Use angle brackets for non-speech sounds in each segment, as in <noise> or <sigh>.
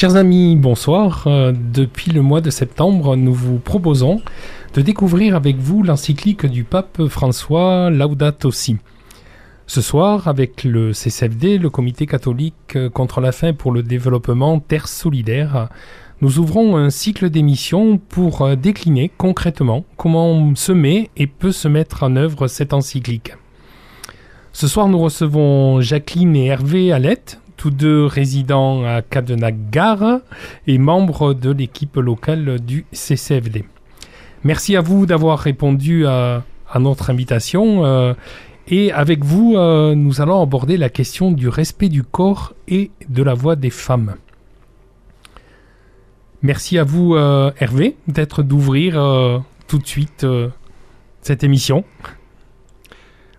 Chers amis, bonsoir. Euh, depuis le mois de septembre, nous vous proposons de découvrir avec vous l'encyclique du pape François Laudato Si. Ce soir, avec le CCFD, le Comité catholique contre la faim pour le développement Terre solidaire, nous ouvrons un cycle d'émissions pour euh, décliner concrètement comment se met et peut se mettre en œuvre cette encyclique. Ce soir, nous recevons Jacqueline et Hervé Alette, tous deux résidents à Cadenac-Gare et membres de l'équipe locale du CCFD. Merci à vous d'avoir répondu à, notre invitation. Euh, et avec vous, euh, nous allons aborder la question du respect du corps et de la voix des femmes. Merci à vous, euh, Hervé, d'être d'ouvrir tout de suite cette émission.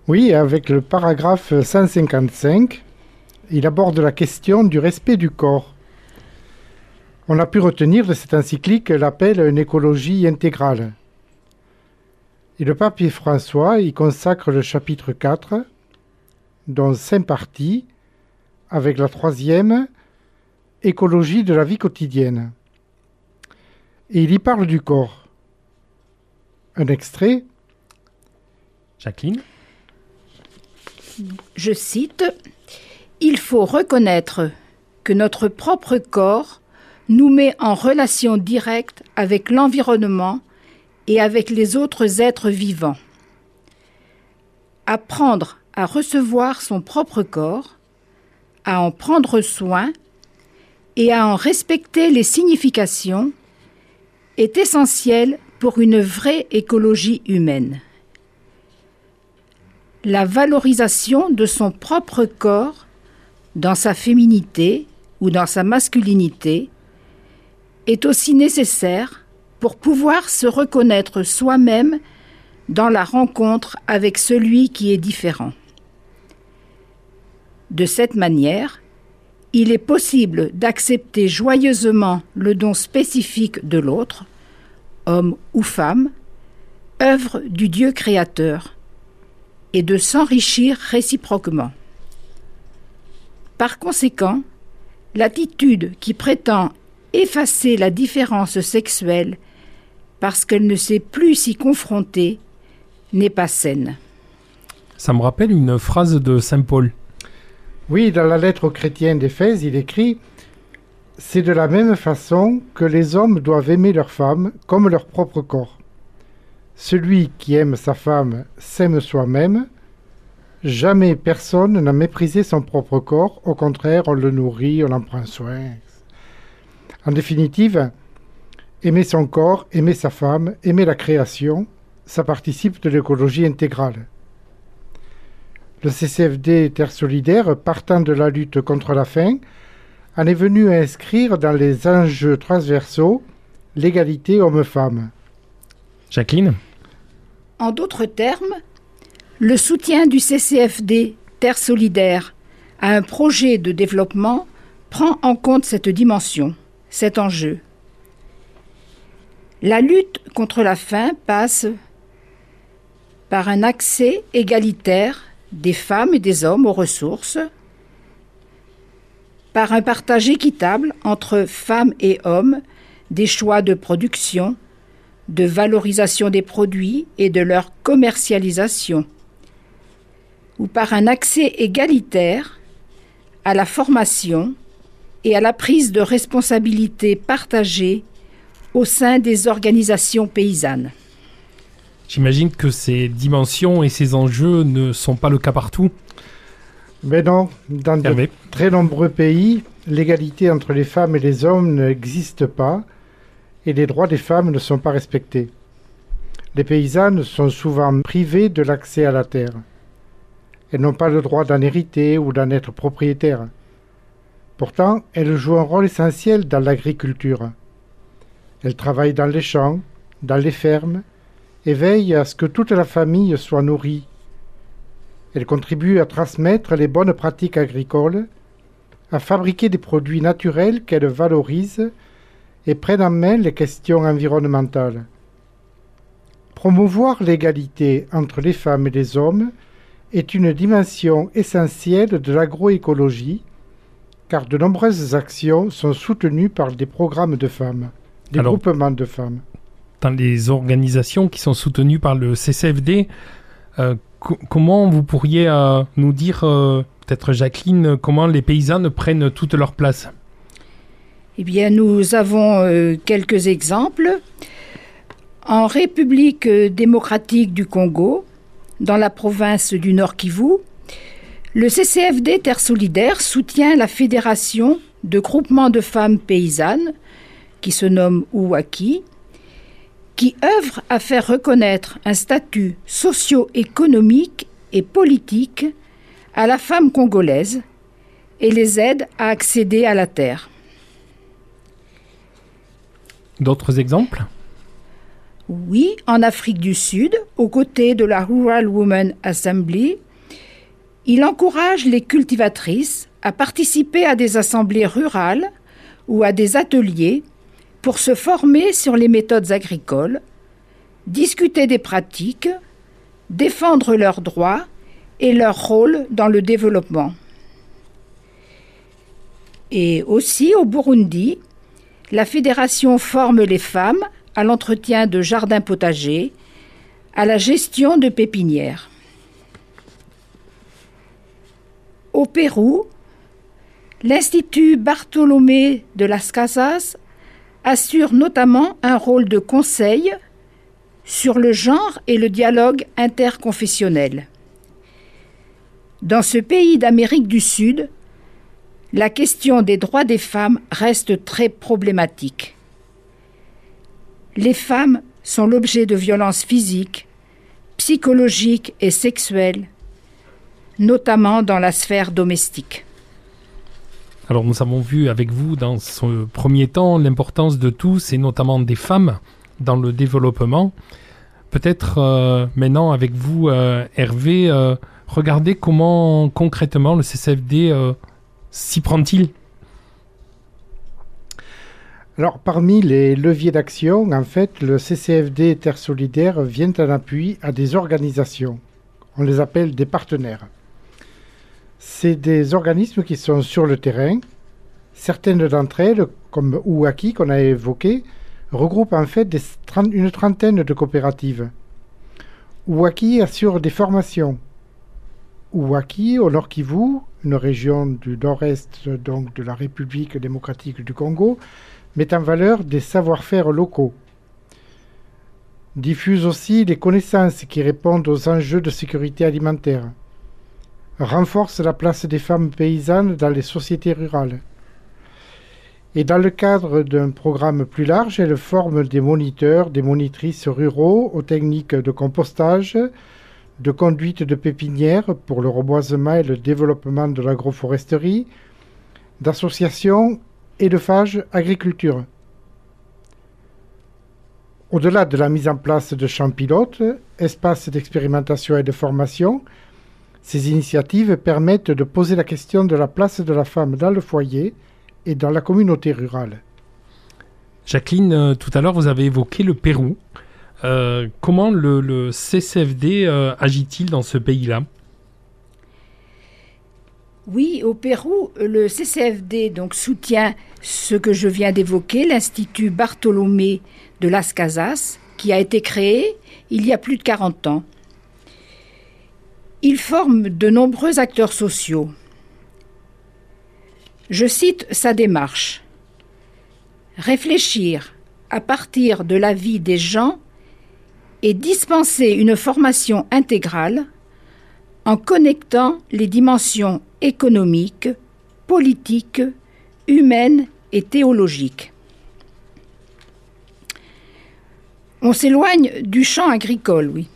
Oui, avec le paragraphe 155 il aborde la question du respect du corps. On a pu retenir de cette encyclique l'appel à une écologie intégrale. Et le pape François y consacre le chapitre 4, dont cinq parties, avec la troisième, écologie de la vie quotidienne. Et il y parle du corps. Un extrait. Jacqueline? Je cite il faut reconnaître que notre propre corps nous met en relation directe avec l'environnement et avec les autres êtres vivants. Apprendre à recevoir son propre corps, à en prendre soin et à en respecter les significations est essentiel pour une vraie écologie humaine. La valorisation de son propre corps dans sa féminité ou dans sa masculinité, est aussi nécessaire pour pouvoir se reconnaître soi-même dans la rencontre avec celui qui est différent. De cette manière, il est possible d'accepter joyeusement le don spécifique de l'autre, homme ou femme, œuvre du Dieu créateur, et de s'enrichir réciproquement. Par conséquent, l'attitude qui prétend effacer la différence sexuelle parce qu'elle ne sait plus s'y confronter n'est pas saine. Ça me rappelle une phrase de Saint Paul. Oui, dans la lettre aux chrétiens d'Éphèse, il écrit C'est de la même façon que les hommes doivent aimer leur femme comme leur propre corps. Celui qui aime sa femme s'aime soi-même, Jamais personne n'a méprisé son propre corps, au contraire, on le nourrit, on en prend soin. En définitive, aimer son corps, aimer sa femme, aimer la création, ça participe de l'écologie intégrale. Le CCFD Terre Solidaire, partant de la lutte contre la faim, en est venu inscrire dans les enjeux transversaux l'égalité homme-femme. Jacqueline? En d'autres termes, le soutien du CCFD Terre Solidaire à un projet de développement prend en compte cette dimension, cet enjeu. La lutte contre la faim passe par un accès égalitaire des femmes et des hommes aux ressources, par un partage équitable entre femmes et hommes des choix de production, de valorisation des produits et de leur commercialisation ou par un accès égalitaire à la formation et à la prise de responsabilité partagée au sein des organisations paysannes. J'imagine que ces dimensions et ces enjeux ne sont pas le cas partout. Mais non, dans de très nombreux pays, l'égalité entre les femmes et les hommes n'existe pas et les droits des femmes ne sont pas respectés. Les paysannes sont souvent privées de l'accès à la terre. Elles n'ont pas le droit d'en hériter ou d'en être propriétaires. Pourtant, elles jouent un rôle essentiel dans l'agriculture. Elles travaillent dans les champs, dans les fermes, et veillent à ce que toute la famille soit nourrie. Elles contribuent à transmettre les bonnes pratiques agricoles, à fabriquer des produits naturels qu'elles valorisent et prennent en main les questions environnementales. Promouvoir l'égalité entre les femmes et les hommes est une dimension essentielle de l'agroécologie, car de nombreuses actions sont soutenues par des programmes de femmes, des Alors- groupements de femmes. Dans les organisations qui sont soutenues par le CCFD, euh, co- comment vous pourriez euh, nous dire, euh, peut-être Jacqueline, comment les paysannes prennent toute leur place? Eh bien, nous avons euh, quelques exemples. En République démocratique du Congo, dans la province du Nord Kivu, le CCFD Terre Solidaire soutient la fédération de groupements de femmes paysannes, qui se nomme Ouaki, qui œuvre à faire reconnaître un statut socio-économique et politique à la femme congolaise et les aide à accéder à la terre. D'autres exemples? Oui, en Afrique du Sud, aux côtés de la Rural Women Assembly, il encourage les cultivatrices à participer à des assemblées rurales ou à des ateliers pour se former sur les méthodes agricoles, discuter des pratiques, défendre leurs droits et leur rôle dans le développement. Et aussi au Burundi, la fédération forme les femmes à l'entretien de jardins potagers, à la gestion de pépinières. Au Pérou, l'Institut Bartolomé de las Casas assure notamment un rôle de conseil sur le genre et le dialogue interconfessionnel. Dans ce pays d'Amérique du Sud, la question des droits des femmes reste très problématique. Les femmes sont l'objet de violences physiques, psychologiques et sexuelles, notamment dans la sphère domestique. Alors nous avons vu avec vous dans ce premier temps l'importance de tous et notamment des femmes dans le développement. Peut-être euh, maintenant avec vous euh, Hervé, euh, regardez comment concrètement le CCFD s'y prend-il? Alors, parmi les leviers d'action, en fait, le CCFD Terre Solidaire vient en appui à des organisations. On les appelle des partenaires. C'est des organismes qui sont sur le terrain. Certaines d'entre elles, comme Ouaki qu'on a évoqué, regroupent en fait une trentaine de coopératives. Ouaki assure des formations. Ouaki, au Nord Kivu, une région du nord-est de la République démocratique du Congo, met en valeur des savoir-faire locaux. Diffuse aussi les connaissances qui répondent aux enjeux de sécurité alimentaire. Renforce la place des femmes paysannes dans les sociétés rurales. Et dans le cadre d'un programme plus large, elle forme des moniteurs, des monitrices ruraux aux techniques de compostage, de conduite de pépinières pour le reboisement et le développement de l'agroforesterie, d'associations élevage, agriculture. Au-delà de la mise en place de champs pilotes, espaces d'expérimentation et de formation, ces initiatives permettent de poser la question de la place de la femme dans le foyer et dans la communauté rurale. Jacqueline, euh, tout à l'heure vous avez évoqué le Pérou. Euh, comment le, CCFD euh, agit-il dans ce pays-là? Oui, au Pérou, le CCFD donc soutient ce que je viens d'évoquer, l'Institut Bartolomé de Las Casas, qui a été créé il y a plus de 40 ans. Il forme de nombreux acteurs sociaux. Je cite sa démarche. Réfléchir à partir de la vie des gens et dispenser une formation intégrale en connectant les dimensions économiques, politiques, humaines et théologiques. On s'éloigne du champ agricole, oui.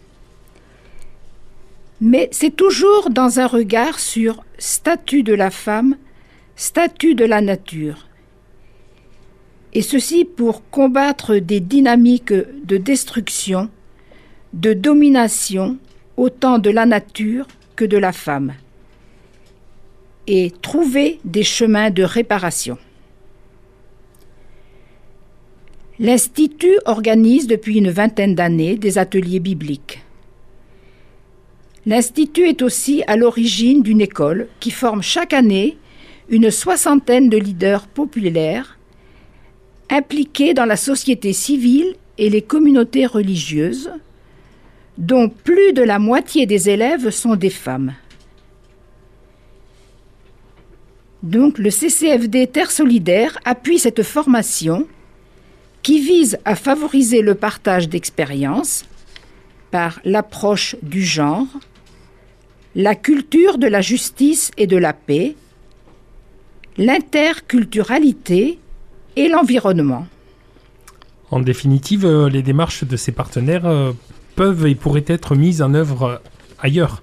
Mais c'est toujours dans un regard sur statut de la femme, statut de la nature. et ceci pour combattre des dynamiques de destruction, de domination, autant de la nature que de la femme, et trouver des chemins de réparation. L'Institut organise depuis une vingtaine d'années des ateliers bibliques. L'Institut est aussi à l'origine d'une école qui forme chaque année une soixantaine de leaders populaires impliqués dans la société civile et les communautés religieuses, dont plus de la moitié des élèves sont des femmes. Donc le CCFD Terre Solidaire appuie cette formation qui vise à favoriser le partage d'expériences par l'approche du genre, la culture de la justice et de la paix, l'interculturalité et l'environnement. En définitive, euh, les démarches de ces partenaires euh, peuvent et pourraient être mises en œuvre ailleurs.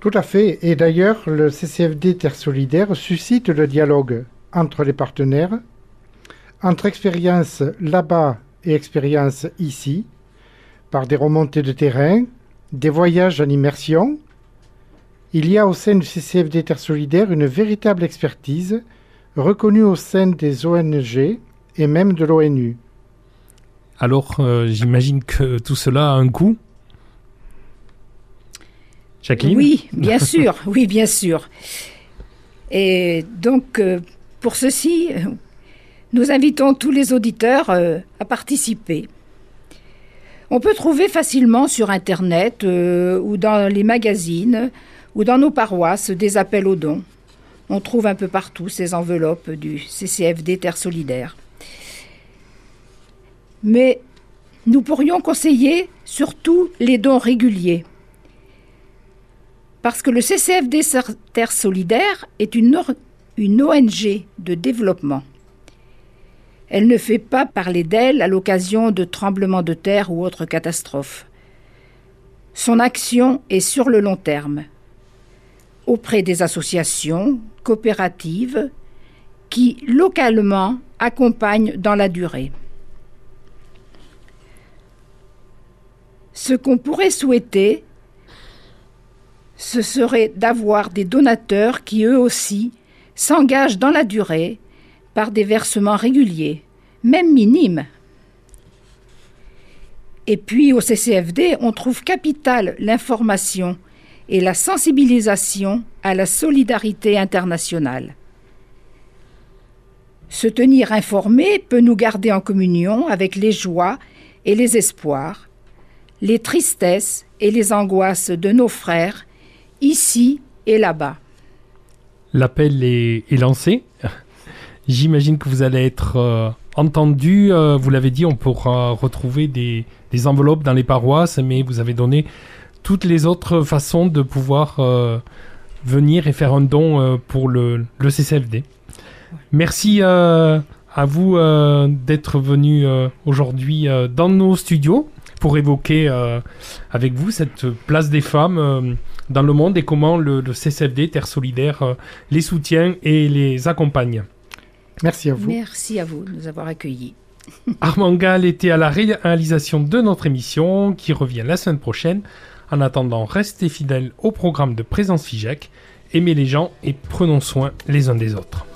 Tout à fait. Et d'ailleurs, le CCFD Terre Solidaire suscite le dialogue entre les partenaires entre expérience là-bas et expérience ici, par des remontées de terrain, des voyages en immersion, il y a au sein du CCFD Terre Solidaire une véritable expertise reconnue au sein des ONG et même de l'ONU. Alors, euh, j'imagine que tout cela a un coût Jacqueline Oui, <laughs> bien sûr, oui, bien sûr. Et donc, euh, pour ceci, nous invitons tous les auditeurs euh, à participer. On peut trouver facilement sur Internet euh, ou dans les magazines ou dans nos paroisses des appels aux dons. On trouve un peu partout ces enveloppes du CCFD Terre Solidaire. Mais nous pourrions conseiller surtout les dons réguliers. Parce que le CCFD Terre Solidaire est une, une ONG de développement. Elle ne fait pas parler d'elle à l'occasion de tremblements de terre ou autres catastrophes. Son action est sur le long terme, auprès des associations, coopératives, qui localement accompagnent dans la durée. Ce qu'on pourrait souhaiter, ce serait d'avoir des donateurs qui eux aussi s'engagent dans la durée par des versements réguliers, même minimes. Et puis au CCFD, on trouve capital l'information et la sensibilisation à la solidarité internationale. Se tenir informé peut nous garder en communion avec les joies et les espoirs, les tristesses et les angoisses de nos frères, ici et là-bas. L'appel est, lancé. J'imagine que vous allez être euh, entendu. Euh, vous l'avez dit, on pourra retrouver des, enveloppes dans les paroisses, mais vous avez donné toutes les autres façons de pouvoir euh, venir et faire un don pour le, le, CCFD. Merci à vous d'être venu aujourd'hui dans nos studios pour évoquer avec vous cette place des femmes dans le monde et comment le, le CCFD, Terre Solidaire, les soutient et les accompagne. Merci à vous. Merci à vous de nous avoir accueillis. <laughs> Armand Gall était à la réalisation de notre émission qui revient la semaine prochaine. En attendant, restez fidèles au programme de Présence FIGEC, aimez les gens et prenons soin les uns des autres.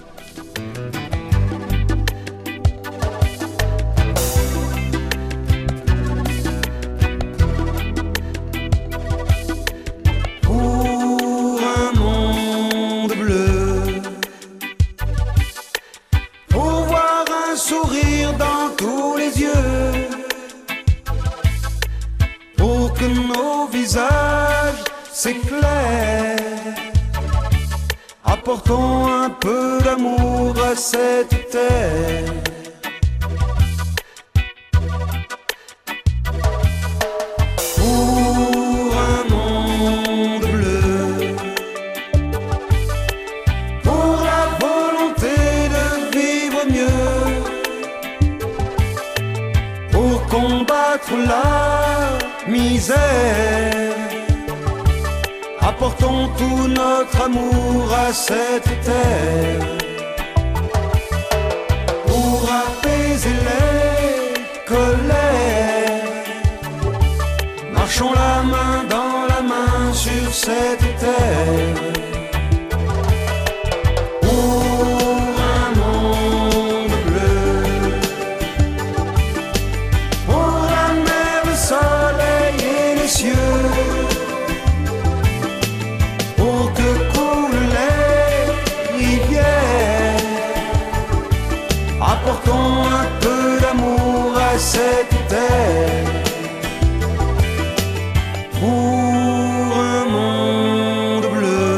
Un peu d'amour à cette terre. Pour un monde bleu, pour la volonté de vivre mieux, pour combattre la misère. Apportons tout notre amour à cette terre pour apaiser les colères. Marchons la main dans la main sur cette terre. cette terre pour un monde bleu,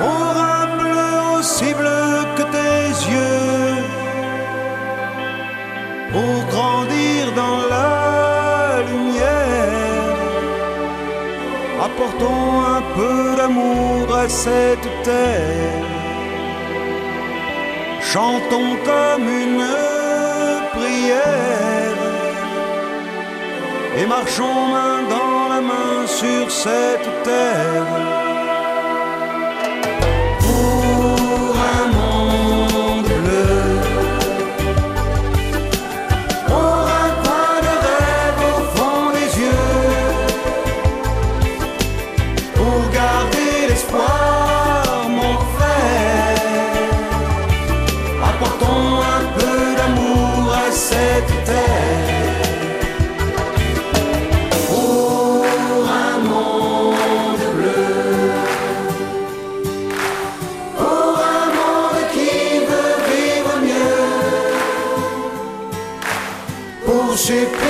pour un bleu aussi bleu que tes yeux, pour grandir dans la lumière. Apportons un peu d'amour à cette terre. Chantons comme une et marchons main dans la main sur cette terre. worship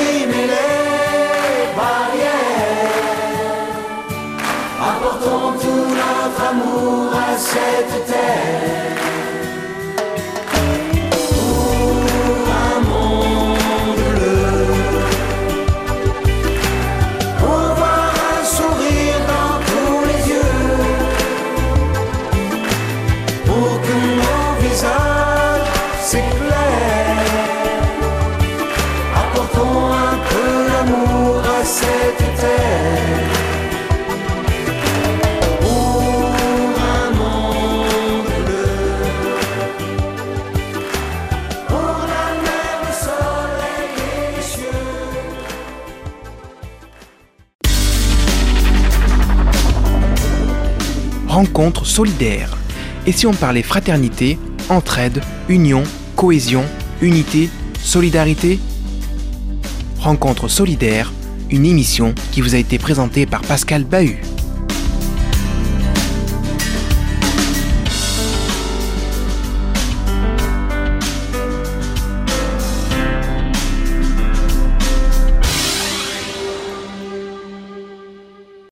rencontre solidaire. Et si on parlait fraternité, entraide, union, cohésion, unité, solidarité? Rencontre solidaire, une émission qui vous a été présentée par Pascal Bahut.